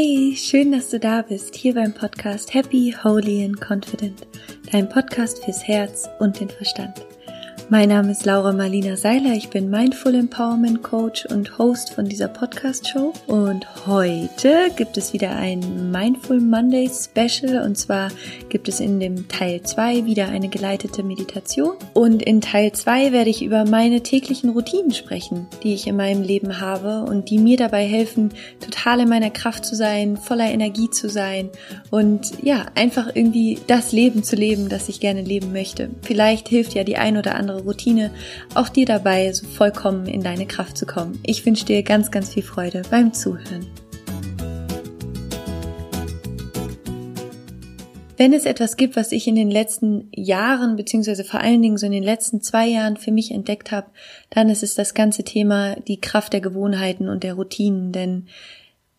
Hey, schön, dass du da bist, hier beim Podcast Happy, Holy and Confident, dein Podcast fürs Herz und den Verstand. Mein Name ist Laura Marlina Seiler, ich bin Mindful Empowerment Coach und Host von dieser Podcast-Show. Und heute gibt es wieder ein Mindful Monday Special und zwar gibt es in dem Teil 2 wieder eine geleitete Meditation. Und in Teil 2 werde ich über meine täglichen Routinen sprechen, die ich in meinem Leben habe und die mir dabei helfen, total in meiner Kraft zu sein, voller Energie zu sein und ja, einfach irgendwie das Leben zu leben, das ich gerne leben möchte. Vielleicht hilft ja die ein oder andere Routine auch dir dabei, so vollkommen in deine Kraft zu kommen. Ich wünsche dir ganz, ganz viel Freude beim Zuhören. Wenn es etwas gibt, was ich in den letzten Jahren, beziehungsweise vor allen Dingen so in den letzten zwei Jahren für mich entdeckt habe, dann ist es das ganze Thema die Kraft der Gewohnheiten und der Routinen. Denn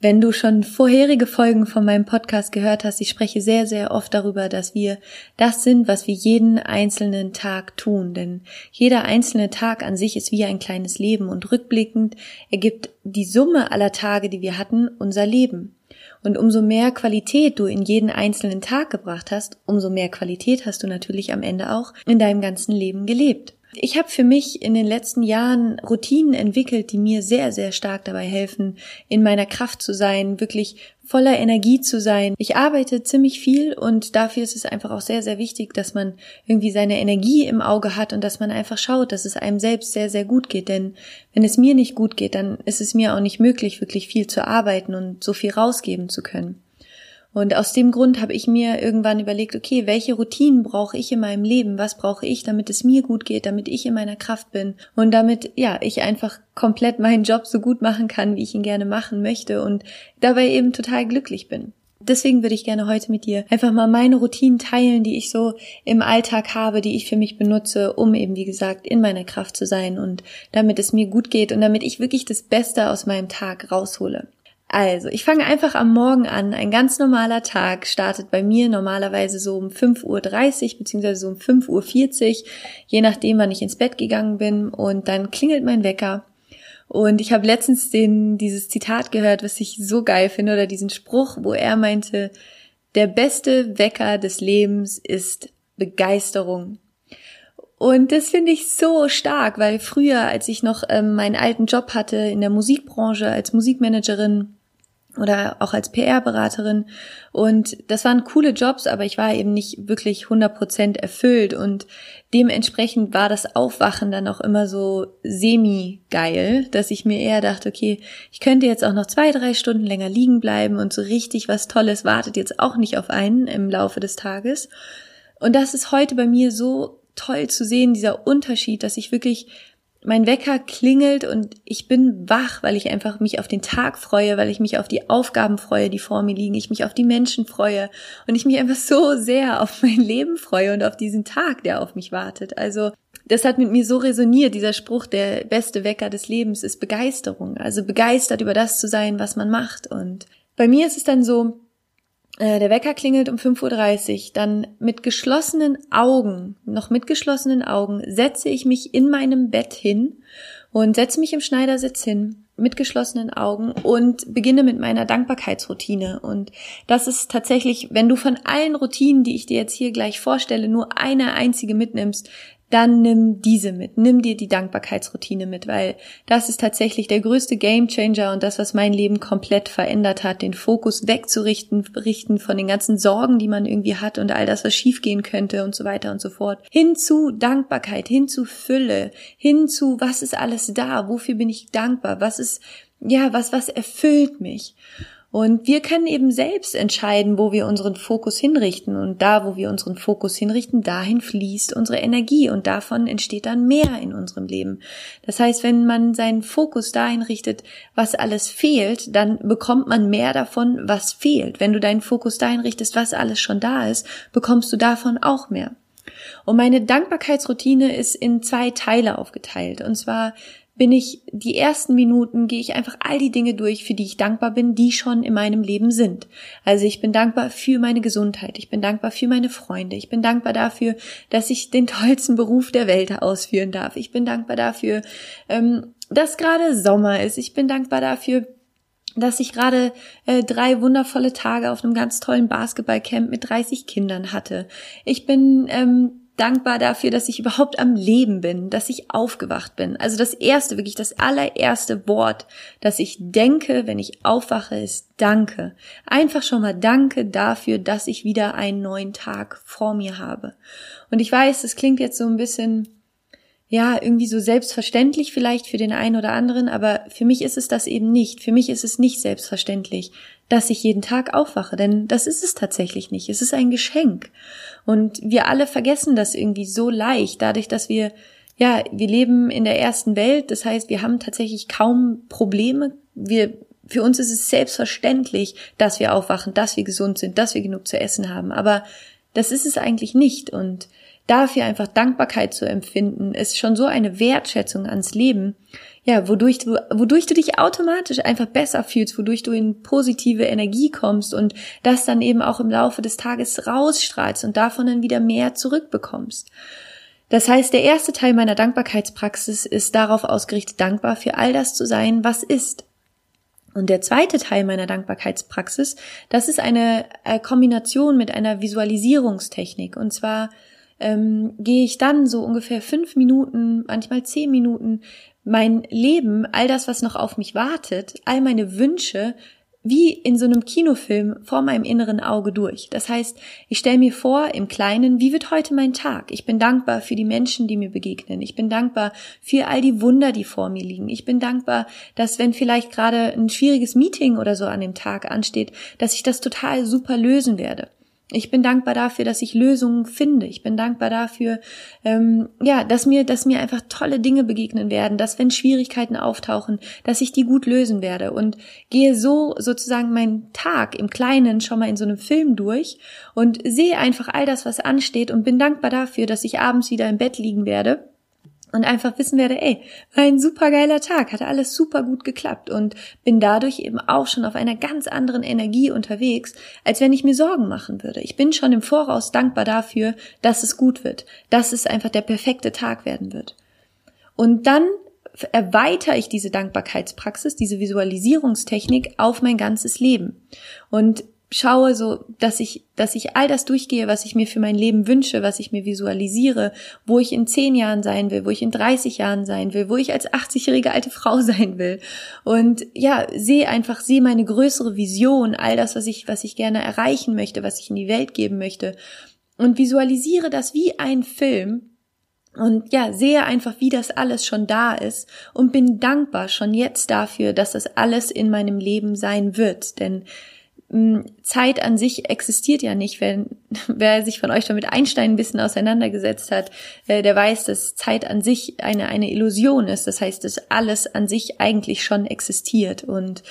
wenn du schon vorherige Folgen von meinem Podcast gehört hast, ich spreche sehr, sehr oft darüber, dass wir das sind, was wir jeden einzelnen Tag tun. Denn jeder einzelne Tag an sich ist wie ein kleines Leben und rückblickend ergibt die Summe aller Tage, die wir hatten, unser Leben. Und umso mehr Qualität du in jeden einzelnen Tag gebracht hast, umso mehr Qualität hast du natürlich am Ende auch in deinem ganzen Leben gelebt. Ich habe für mich in den letzten Jahren Routinen entwickelt, die mir sehr, sehr stark dabei helfen, in meiner Kraft zu sein, wirklich voller Energie zu sein. Ich arbeite ziemlich viel und dafür ist es einfach auch sehr, sehr wichtig, dass man irgendwie seine Energie im Auge hat und dass man einfach schaut, dass es einem selbst sehr, sehr gut geht. Denn wenn es mir nicht gut geht, dann ist es mir auch nicht möglich, wirklich viel zu arbeiten und so viel rausgeben zu können. Und aus dem Grund habe ich mir irgendwann überlegt, okay, welche Routinen brauche ich in meinem Leben? Was brauche ich, damit es mir gut geht, damit ich in meiner Kraft bin und damit, ja, ich einfach komplett meinen Job so gut machen kann, wie ich ihn gerne machen möchte und dabei eben total glücklich bin. Deswegen würde ich gerne heute mit dir einfach mal meine Routinen teilen, die ich so im Alltag habe, die ich für mich benutze, um eben, wie gesagt, in meiner Kraft zu sein und damit es mir gut geht und damit ich wirklich das Beste aus meinem Tag raushole. Also, ich fange einfach am Morgen an. Ein ganz normaler Tag startet bei mir normalerweise so um 5.30 Uhr beziehungsweise so um 5.40 Uhr, je nachdem, wann ich ins Bett gegangen bin. Und dann klingelt mein Wecker. Und ich habe letztens den, dieses Zitat gehört, was ich so geil finde, oder diesen Spruch, wo er meinte, der beste Wecker des Lebens ist Begeisterung. Und das finde ich so stark, weil früher, als ich noch ähm, meinen alten Job hatte in der Musikbranche als Musikmanagerin, oder auch als PR-Beraterin. Und das waren coole Jobs, aber ich war eben nicht wirklich 100% erfüllt und dementsprechend war das Aufwachen dann auch immer so semi-geil, dass ich mir eher dachte, okay, ich könnte jetzt auch noch zwei, drei Stunden länger liegen bleiben und so richtig was Tolles wartet jetzt auch nicht auf einen im Laufe des Tages. Und das ist heute bei mir so toll zu sehen, dieser Unterschied, dass ich wirklich mein Wecker klingelt und ich bin wach, weil ich einfach mich auf den Tag freue, weil ich mich auf die Aufgaben freue, die vor mir liegen, ich mich auf die Menschen freue und ich mich einfach so sehr auf mein Leben freue und auf diesen Tag, der auf mich wartet. Also das hat mit mir so resoniert, dieser Spruch, der beste Wecker des Lebens ist Begeisterung. Also begeistert über das zu sein, was man macht. Und bei mir ist es dann so, der Wecker klingelt um 5.30 Uhr, dann mit geschlossenen Augen, noch mit geschlossenen Augen, setze ich mich in meinem Bett hin und setze mich im Schneidersitz hin mit geschlossenen Augen und beginne mit meiner Dankbarkeitsroutine. Und das ist tatsächlich, wenn du von allen Routinen, die ich dir jetzt hier gleich vorstelle, nur eine einzige mitnimmst, dann nimm diese mit, nimm dir die Dankbarkeitsroutine mit, weil das ist tatsächlich der größte Gamechanger und das, was mein Leben komplett verändert hat, den Fokus wegzurichten, richten von den ganzen Sorgen, die man irgendwie hat und all das, was schiefgehen könnte und so weiter und so fort, hin zu Dankbarkeit, hin zu Fülle, hin zu, was ist alles da, wofür bin ich dankbar, was ist, ja, was, was erfüllt mich. Und wir können eben selbst entscheiden, wo wir unseren Fokus hinrichten. Und da, wo wir unseren Fokus hinrichten, dahin fließt unsere Energie und davon entsteht dann mehr in unserem Leben. Das heißt, wenn man seinen Fokus dahin richtet, was alles fehlt, dann bekommt man mehr davon, was fehlt. Wenn du deinen Fokus dahin richtest, was alles schon da ist, bekommst du davon auch mehr. Und meine Dankbarkeitsroutine ist in zwei Teile aufgeteilt. Und zwar bin ich die ersten Minuten, gehe ich einfach all die Dinge durch, für die ich dankbar bin, die schon in meinem Leben sind. Also ich bin dankbar für meine Gesundheit, ich bin dankbar für meine Freunde, ich bin dankbar dafür, dass ich den tollsten Beruf der Welt ausführen darf. Ich bin dankbar dafür, ähm, dass gerade Sommer ist. Ich bin dankbar dafür, dass ich gerade äh, drei wundervolle Tage auf einem ganz tollen Basketballcamp mit 30 Kindern hatte. Ich bin ähm, dankbar dafür, dass ich überhaupt am Leben bin, dass ich aufgewacht bin. Also das erste, wirklich das allererste Wort, das ich denke, wenn ich aufwache, ist Danke. Einfach schon mal Danke dafür, dass ich wieder einen neuen Tag vor mir habe. Und ich weiß, das klingt jetzt so ein bisschen ja, irgendwie so selbstverständlich vielleicht für den einen oder anderen, aber für mich ist es das eben nicht. Für mich ist es nicht selbstverständlich, dass ich jeden Tag aufwache, denn das ist es tatsächlich nicht. Es ist ein Geschenk. Und wir alle vergessen das irgendwie so leicht, dadurch, dass wir, ja, wir leben in der ersten Welt. Das heißt, wir haben tatsächlich kaum Probleme. Wir, für uns ist es selbstverständlich, dass wir aufwachen, dass wir gesund sind, dass wir genug zu essen haben. Aber das ist es eigentlich nicht. Und dafür einfach Dankbarkeit zu empfinden, ist schon so eine Wertschätzung ans Leben, ja, wodurch du, wodurch du dich automatisch einfach besser fühlst, wodurch du in positive Energie kommst und das dann eben auch im Laufe des Tages rausstrahlst und davon dann wieder mehr zurückbekommst. Das heißt, der erste Teil meiner Dankbarkeitspraxis ist darauf ausgerichtet, dankbar für all das zu sein, was ist. Und der zweite Teil meiner Dankbarkeitspraxis, das ist eine äh, Kombination mit einer Visualisierungstechnik. Und zwar ähm, gehe ich dann so ungefähr fünf Minuten, manchmal zehn Minuten mein Leben, all das, was noch auf mich wartet, all meine Wünsche wie in so einem Kinofilm vor meinem inneren Auge durch. Das heißt, ich stelle mir vor im Kleinen, wie wird heute mein Tag? Ich bin dankbar für die Menschen, die mir begegnen. Ich bin dankbar für all die Wunder, die vor mir liegen. Ich bin dankbar, dass wenn vielleicht gerade ein schwieriges Meeting oder so an dem Tag ansteht, dass ich das total super lösen werde. Ich bin dankbar dafür, dass ich Lösungen finde. Ich bin dankbar dafür, ähm, ja, dass mir, dass mir einfach tolle Dinge begegnen werden, dass wenn Schwierigkeiten auftauchen, dass ich die gut lösen werde und gehe so sozusagen meinen Tag im Kleinen schon mal in so einem Film durch und sehe einfach all das, was ansteht und bin dankbar dafür, dass ich abends wieder im Bett liegen werde und einfach wissen werde, ey, war ein super geiler Tag, hatte alles super gut geklappt und bin dadurch eben auch schon auf einer ganz anderen Energie unterwegs, als wenn ich mir Sorgen machen würde. Ich bin schon im Voraus dankbar dafür, dass es gut wird, dass es einfach der perfekte Tag werden wird. Und dann erweitere ich diese Dankbarkeitspraxis, diese Visualisierungstechnik auf mein ganzes Leben. Und schaue so, dass ich, dass ich all das durchgehe, was ich mir für mein Leben wünsche, was ich mir visualisiere, wo ich in zehn Jahren sein will, wo ich in 30 Jahren sein will, wo ich als 80-jährige alte Frau sein will. Und ja, sehe einfach, sehe meine größere Vision, all das, was ich, was ich gerne erreichen möchte, was ich in die Welt geben möchte. Und visualisiere das wie ein Film, und ja, sehe einfach, wie das alles schon da ist und bin dankbar schon jetzt dafür, dass das alles in meinem Leben sein wird. Denn Zeit an sich existiert ja nicht. Wenn, wer sich von euch schon mit Einstein ein bisschen auseinandergesetzt hat, äh, der weiß, dass Zeit an sich eine, eine Illusion ist. Das heißt, dass alles an sich eigentlich schon existiert. Und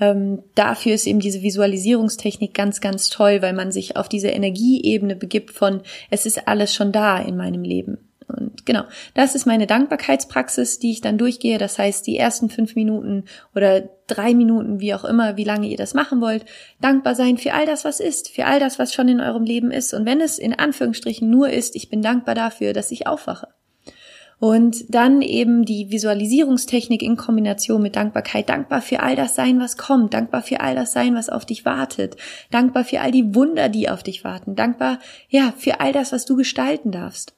ähm, dafür ist eben diese Visualisierungstechnik ganz, ganz toll, weil man sich auf diese Energieebene begibt von, es ist alles schon da in meinem Leben. Und genau, das ist meine Dankbarkeitspraxis, die ich dann durchgehe. Das heißt, die ersten fünf Minuten oder drei Minuten, wie auch immer, wie lange ihr das machen wollt, dankbar sein für all das, was ist, für all das, was schon in eurem Leben ist. Und wenn es in Anführungsstrichen nur ist, ich bin dankbar dafür, dass ich aufwache. Und dann eben die Visualisierungstechnik in Kombination mit Dankbarkeit. Dankbar für all das sein, was kommt. Dankbar für all das sein, was auf dich wartet. Dankbar für all die Wunder, die auf dich warten. Dankbar, ja, für all das, was du gestalten darfst.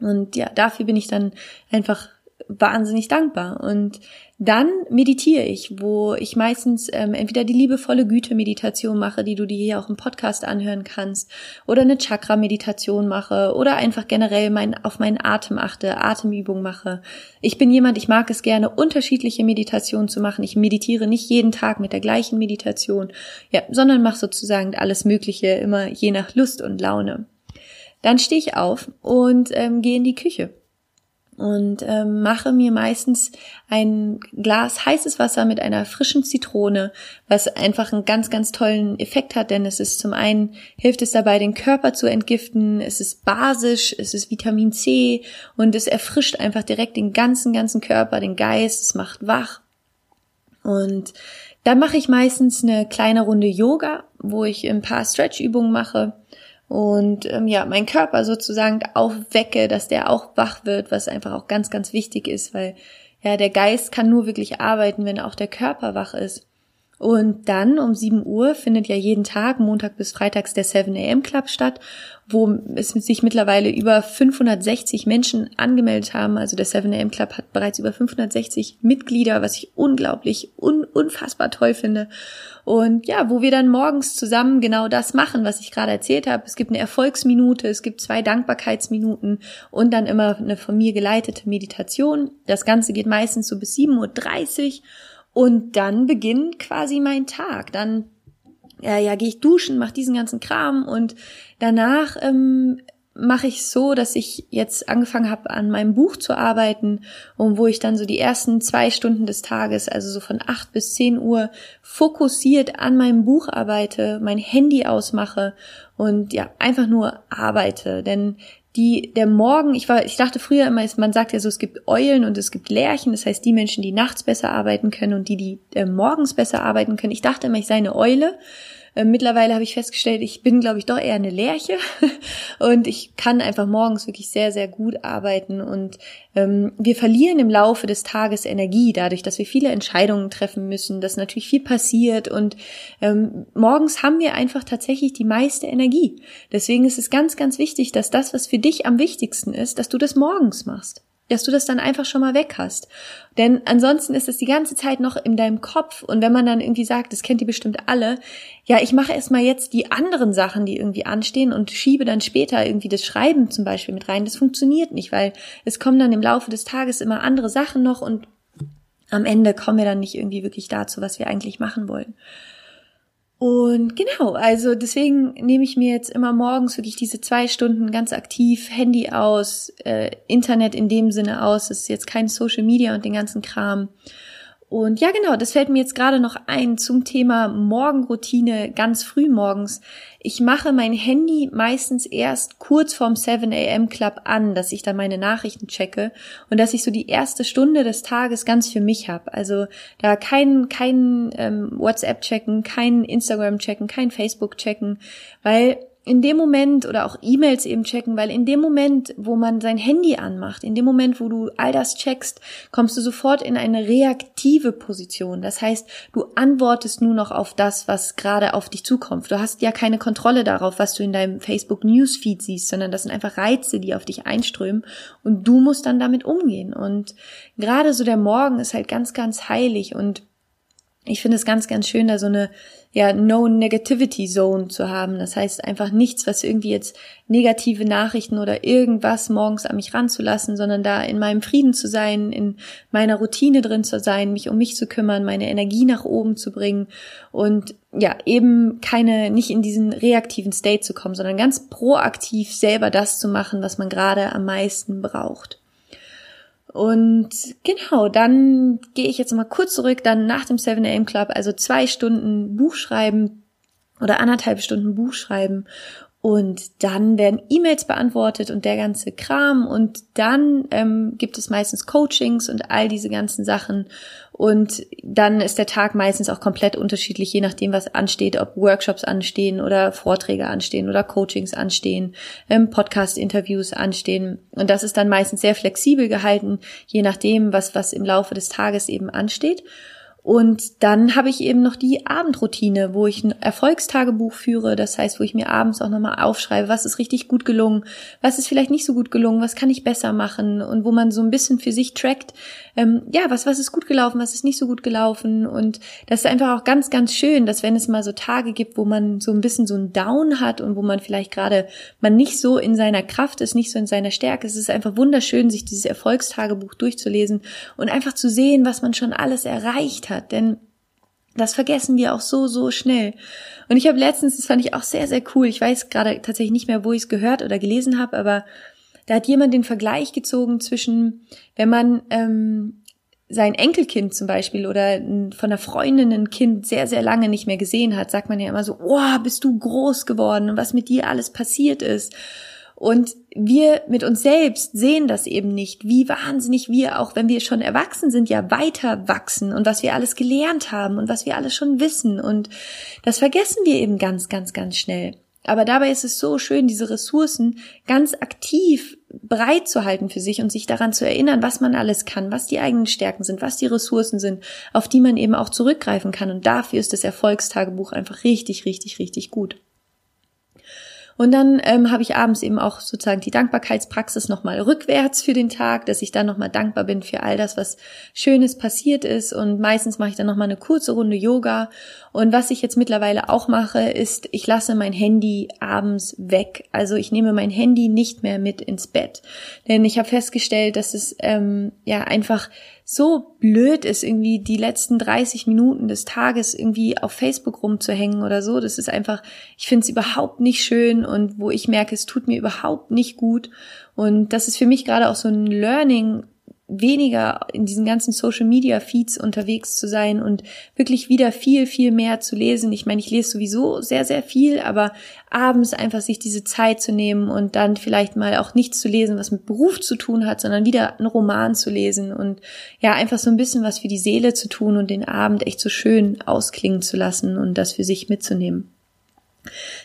Und ja, dafür bin ich dann einfach wahnsinnig dankbar. Und dann meditiere ich, wo ich meistens ähm, entweder die liebevolle Güte-Meditation mache, die du dir hier auch im Podcast anhören kannst, oder eine Chakra-Meditation mache, oder einfach generell mein, auf meinen Atem achte, Atemübung mache. Ich bin jemand, ich mag es gerne, unterschiedliche Meditationen zu machen. Ich meditiere nicht jeden Tag mit der gleichen Meditation, ja, sondern mache sozusagen alles Mögliche immer je nach Lust und Laune. Dann stehe ich auf und ähm, gehe in die Küche und ähm, mache mir meistens ein Glas heißes Wasser mit einer frischen Zitrone, was einfach einen ganz, ganz tollen Effekt hat, denn es ist zum einen hilft es dabei, den Körper zu entgiften, es ist basisch, es ist Vitamin C und es erfrischt einfach direkt den ganzen, ganzen Körper, den Geist, es macht wach. Und dann mache ich meistens eine kleine Runde Yoga, wo ich ein paar Stretch-Übungen mache und ähm, ja, mein Körper sozusagen aufwecke, dass der auch wach wird, was einfach auch ganz, ganz wichtig ist, weil ja, der Geist kann nur wirklich arbeiten, wenn auch der Körper wach ist. Und dann um 7 Uhr findet ja jeden Tag, Montag bis Freitags, der 7 AM Club statt, wo es sich mittlerweile über 560 Menschen angemeldet haben. Also der 7 AM Club hat bereits über 560 Mitglieder, was ich unglaublich, un unfassbar toll finde. Und ja, wo wir dann morgens zusammen genau das machen, was ich gerade erzählt habe. Es gibt eine Erfolgsminute, es gibt zwei Dankbarkeitsminuten und dann immer eine von mir geleitete Meditation. Das Ganze geht meistens so bis 7.30 Uhr. Und dann beginnt quasi mein Tag. Dann ja, ja, gehe ich duschen, mache diesen ganzen Kram und danach ähm, mache ich so, dass ich jetzt angefangen habe, an meinem Buch zu arbeiten und wo ich dann so die ersten zwei Stunden des Tages, also so von acht bis zehn Uhr, fokussiert an meinem Buch arbeite, mein Handy ausmache und ja, einfach nur arbeite. Denn die, der Morgen, ich war, ich dachte früher immer, man sagt ja so, es gibt Eulen und es gibt Lerchen, das heißt die Menschen, die nachts besser arbeiten können und die, die äh, morgens besser arbeiten können. Ich dachte immer, ich sei eine Eule mittlerweile habe ich festgestellt, ich bin, glaube ich, doch eher eine Lerche. Und ich kann einfach morgens wirklich sehr, sehr gut arbeiten. Und ähm, wir verlieren im Laufe des Tages Energie dadurch, dass wir viele Entscheidungen treffen müssen, dass natürlich viel passiert. Und ähm, morgens haben wir einfach tatsächlich die meiste Energie. Deswegen ist es ganz, ganz wichtig, dass das, was für dich am wichtigsten ist, dass du das morgens machst dass du das dann einfach schon mal weg hast. Denn ansonsten ist es die ganze Zeit noch in deinem Kopf und wenn man dann irgendwie sagt, das kennt ihr bestimmt alle, ja, ich mache erstmal jetzt die anderen Sachen, die irgendwie anstehen und schiebe dann später irgendwie das Schreiben zum Beispiel mit rein. Das funktioniert nicht, weil es kommen dann im Laufe des Tages immer andere Sachen noch und am Ende kommen wir dann nicht irgendwie wirklich dazu, was wir eigentlich machen wollen. Und genau, also deswegen nehme ich mir jetzt immer morgens wirklich diese zwei Stunden ganz aktiv, Handy aus, äh, Internet in dem Sinne aus, es ist jetzt kein Social Media und den ganzen Kram. Und ja, genau, das fällt mir jetzt gerade noch ein zum Thema Morgenroutine ganz früh morgens. Ich mache mein Handy meistens erst kurz vorm 7 a.m. Club an, dass ich dann meine Nachrichten checke und dass ich so die erste Stunde des Tages ganz für mich habe. Also da kein, kein ähm, WhatsApp checken, kein Instagram checken, kein Facebook checken, weil in dem Moment oder auch E-Mails eben checken, weil in dem Moment, wo man sein Handy anmacht, in dem Moment, wo du all das checkst, kommst du sofort in eine reaktive Position. Das heißt, du antwortest nur noch auf das, was gerade auf dich zukommt. Du hast ja keine Kontrolle darauf, was du in deinem Facebook Newsfeed siehst, sondern das sind einfach Reize, die auf dich einströmen und du musst dann damit umgehen. Und gerade so der Morgen ist halt ganz, ganz heilig und ich finde es ganz, ganz schön, da so eine ja, No Negativity Zone zu haben. Das heißt einfach nichts, was irgendwie jetzt negative Nachrichten oder irgendwas morgens an mich ranzulassen, sondern da in meinem Frieden zu sein, in meiner Routine drin zu sein, mich um mich zu kümmern, meine Energie nach oben zu bringen und ja, eben keine, nicht in diesen reaktiven State zu kommen, sondern ganz proaktiv selber das zu machen, was man gerade am meisten braucht. Und genau, dann gehe ich jetzt mal kurz zurück, dann nach dem 7 AM Club, also zwei Stunden Buch schreiben oder anderthalb Stunden Buch schreiben und dann werden E-Mails beantwortet und der ganze Kram. Und dann ähm, gibt es meistens Coachings und all diese ganzen Sachen. Und dann ist der Tag meistens auch komplett unterschiedlich, je nachdem, was ansteht, ob Workshops anstehen oder Vorträge anstehen oder Coachings anstehen, ähm, Podcast-Interviews anstehen. Und das ist dann meistens sehr flexibel gehalten, je nachdem, was, was im Laufe des Tages eben ansteht. Und dann habe ich eben noch die Abendroutine, wo ich ein Erfolgstagebuch führe. Das heißt, wo ich mir abends auch nochmal aufschreibe, was ist richtig gut gelungen, was ist vielleicht nicht so gut gelungen, was kann ich besser machen und wo man so ein bisschen für sich trackt, ähm, ja, was, was ist gut gelaufen, was ist nicht so gut gelaufen. Und das ist einfach auch ganz, ganz schön, dass wenn es mal so Tage gibt, wo man so ein bisschen so ein Down hat und wo man vielleicht gerade man nicht so in seiner Kraft ist, nicht so in seiner Stärke, es ist einfach wunderschön, sich dieses Erfolgstagebuch durchzulesen und einfach zu sehen, was man schon alles erreicht hat. Denn das vergessen wir auch so, so schnell. Und ich habe letztens, das fand ich auch sehr, sehr cool, ich weiß gerade tatsächlich nicht mehr, wo ich es gehört oder gelesen habe, aber da hat jemand den Vergleich gezogen zwischen, wenn man ähm, sein Enkelkind zum Beispiel oder von einer Freundin ein Kind sehr, sehr lange nicht mehr gesehen hat, sagt man ja immer so, oh, bist du groß geworden und was mit dir alles passiert ist. Und wir mit uns selbst sehen das eben nicht, wie wahnsinnig wir auch, wenn wir schon erwachsen sind, ja weiter wachsen und was wir alles gelernt haben und was wir alles schon wissen. Und das vergessen wir eben ganz, ganz, ganz schnell. Aber dabei ist es so schön, diese Ressourcen ganz aktiv bereit zu halten für sich und sich daran zu erinnern, was man alles kann, was die eigenen Stärken sind, was die Ressourcen sind, auf die man eben auch zurückgreifen kann. Und dafür ist das Erfolgstagebuch einfach richtig, richtig, richtig gut. Und dann ähm, habe ich abends eben auch sozusagen die Dankbarkeitspraxis nochmal rückwärts für den Tag, dass ich dann nochmal dankbar bin für all das, was Schönes passiert ist. Und meistens mache ich dann nochmal eine kurze Runde Yoga. Und was ich jetzt mittlerweile auch mache, ist, ich lasse mein Handy abends weg. Also ich nehme mein Handy nicht mehr mit ins Bett. Denn ich habe festgestellt, dass es ähm, ja einfach so blöd ist, irgendwie die letzten 30 Minuten des Tages irgendwie auf Facebook rumzuhängen oder so. Das ist einfach, ich finde es überhaupt nicht schön und wo ich merke, es tut mir überhaupt nicht gut. Und das ist für mich gerade auch so ein Learning, weniger in diesen ganzen Social Media Feeds unterwegs zu sein und wirklich wieder viel, viel mehr zu lesen. Ich meine, ich lese sowieso sehr, sehr viel, aber abends einfach sich diese Zeit zu nehmen und dann vielleicht mal auch nichts zu lesen, was mit Beruf zu tun hat, sondern wieder einen Roman zu lesen und ja, einfach so ein bisschen was für die Seele zu tun und den Abend echt so schön ausklingen zu lassen und das für sich mitzunehmen.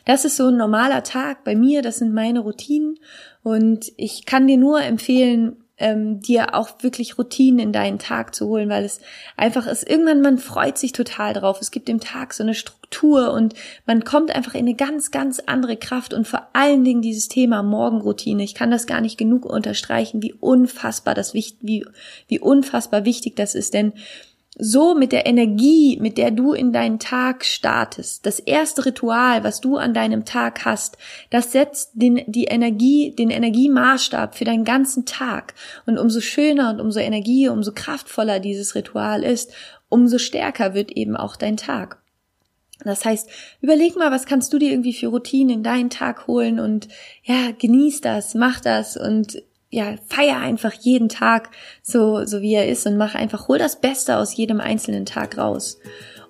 Das ist so ein normaler Tag bei mir, das sind meine Routinen und ich kann dir nur empfehlen, ähm, dir auch wirklich Routinen in deinen Tag zu holen, weil es einfach ist, irgendwann man freut sich total drauf. Es gibt im Tag so eine Struktur und man kommt einfach in eine ganz, ganz andere Kraft und vor allen Dingen dieses Thema Morgenroutine. Ich kann das gar nicht genug unterstreichen, wie unfassbar das wichtig, wie, wie unfassbar wichtig das ist, denn so mit der Energie, mit der du in deinen Tag startest, das erste Ritual, was du an deinem Tag hast, das setzt den, die Energie, den Energiemaßstab für deinen ganzen Tag. Und umso schöner und umso Energie, umso kraftvoller dieses Ritual ist, umso stärker wird eben auch dein Tag. Das heißt, überleg mal, was kannst du dir irgendwie für Routinen in deinen Tag holen und ja, genieß das, mach das und ja, feier einfach jeden Tag so, so wie er ist und mach einfach, hol das Beste aus jedem einzelnen Tag raus.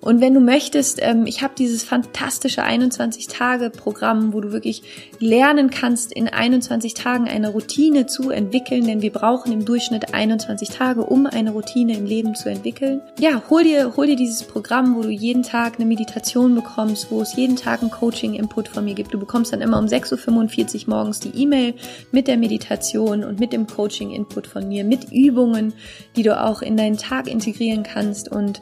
Und wenn du möchtest, ähm, ich habe dieses fantastische 21-Tage-Programm, wo du wirklich lernen kannst, in 21 Tagen eine Routine zu entwickeln, denn wir brauchen im Durchschnitt 21 Tage, um eine Routine im Leben zu entwickeln. Ja, hol dir, hol dir dieses Programm, wo du jeden Tag eine Meditation bekommst, wo es jeden Tag ein Coaching-Input von mir gibt. Du bekommst dann immer um 6.45 Uhr morgens die E-Mail mit der Meditation und mit dem Coaching-Input von mir, mit Übungen, die du auch in deinen Tag integrieren kannst und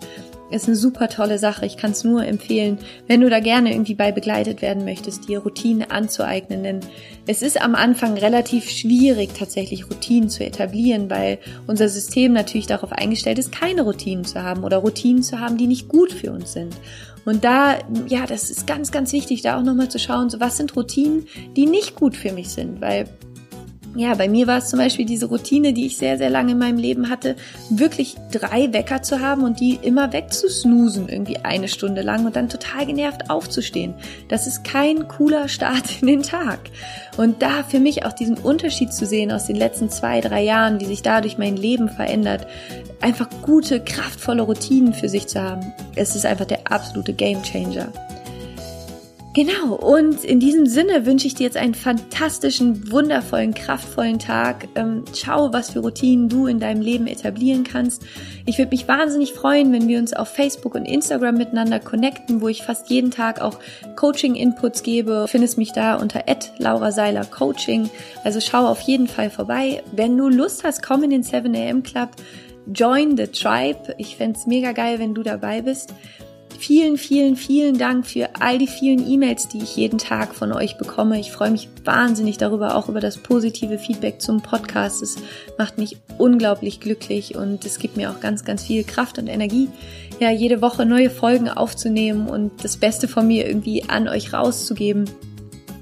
ist eine super tolle Sache. Ich kann es nur empfehlen, wenn du da gerne irgendwie bei begleitet werden möchtest, dir Routinen anzueignen. Denn es ist am Anfang relativ schwierig, tatsächlich Routinen zu etablieren, weil unser System natürlich darauf eingestellt ist, keine Routinen zu haben oder Routinen zu haben, die nicht gut für uns sind. Und da, ja, das ist ganz, ganz wichtig, da auch nochmal zu schauen, so was sind Routinen, die nicht gut für mich sind, weil ja, bei mir war es zum Beispiel diese Routine, die ich sehr, sehr lange in meinem Leben hatte, wirklich drei Wecker zu haben und die immer wegzusnoosen, irgendwie eine Stunde lang und dann total genervt aufzustehen. Das ist kein cooler Start in den Tag. Und da für mich auch diesen Unterschied zu sehen aus den letzten zwei, drei Jahren, wie sich dadurch mein Leben verändert, einfach gute, kraftvolle Routinen für sich zu haben, es ist einfach der absolute Gamechanger. Genau, und in diesem Sinne wünsche ich dir jetzt einen fantastischen, wundervollen, kraftvollen Tag. Ähm, schau, was für Routinen du in deinem Leben etablieren kannst. Ich würde mich wahnsinnig freuen, wenn wir uns auf Facebook und Instagram miteinander connecten, wo ich fast jeden Tag auch Coaching-Inputs gebe. Du findest mich da unter Laura Seiler Coaching. Also schau auf jeden Fall vorbei. Wenn du Lust hast, komm in den 7am Club. Join the Tribe. Ich fände mega geil, wenn du dabei bist. Vielen, vielen, vielen Dank für all die vielen E-Mails, die ich jeden Tag von euch bekomme. Ich freue mich wahnsinnig darüber, auch über das positive Feedback zum Podcast. Es macht mich unglaublich glücklich und es gibt mir auch ganz, ganz viel Kraft und Energie, ja, jede Woche neue Folgen aufzunehmen und das Beste von mir irgendwie an euch rauszugeben.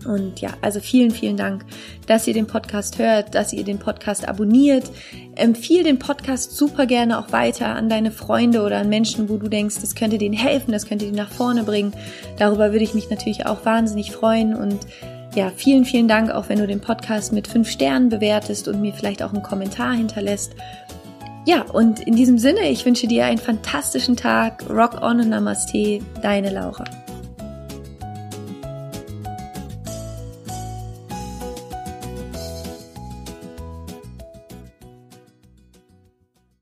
Und ja, also vielen, vielen Dank, dass ihr den Podcast hört, dass ihr den Podcast abonniert. Empfiehl den Podcast super gerne auch weiter an deine Freunde oder an Menschen, wo du denkst, das könnte denen helfen, das könnte die nach vorne bringen. Darüber würde ich mich natürlich auch wahnsinnig freuen und ja, vielen, vielen Dank auch, wenn du den Podcast mit fünf Sternen bewertest und mir vielleicht auch einen Kommentar hinterlässt. Ja, und in diesem Sinne, ich wünsche dir einen fantastischen Tag. Rock on und Namaste, deine Laura.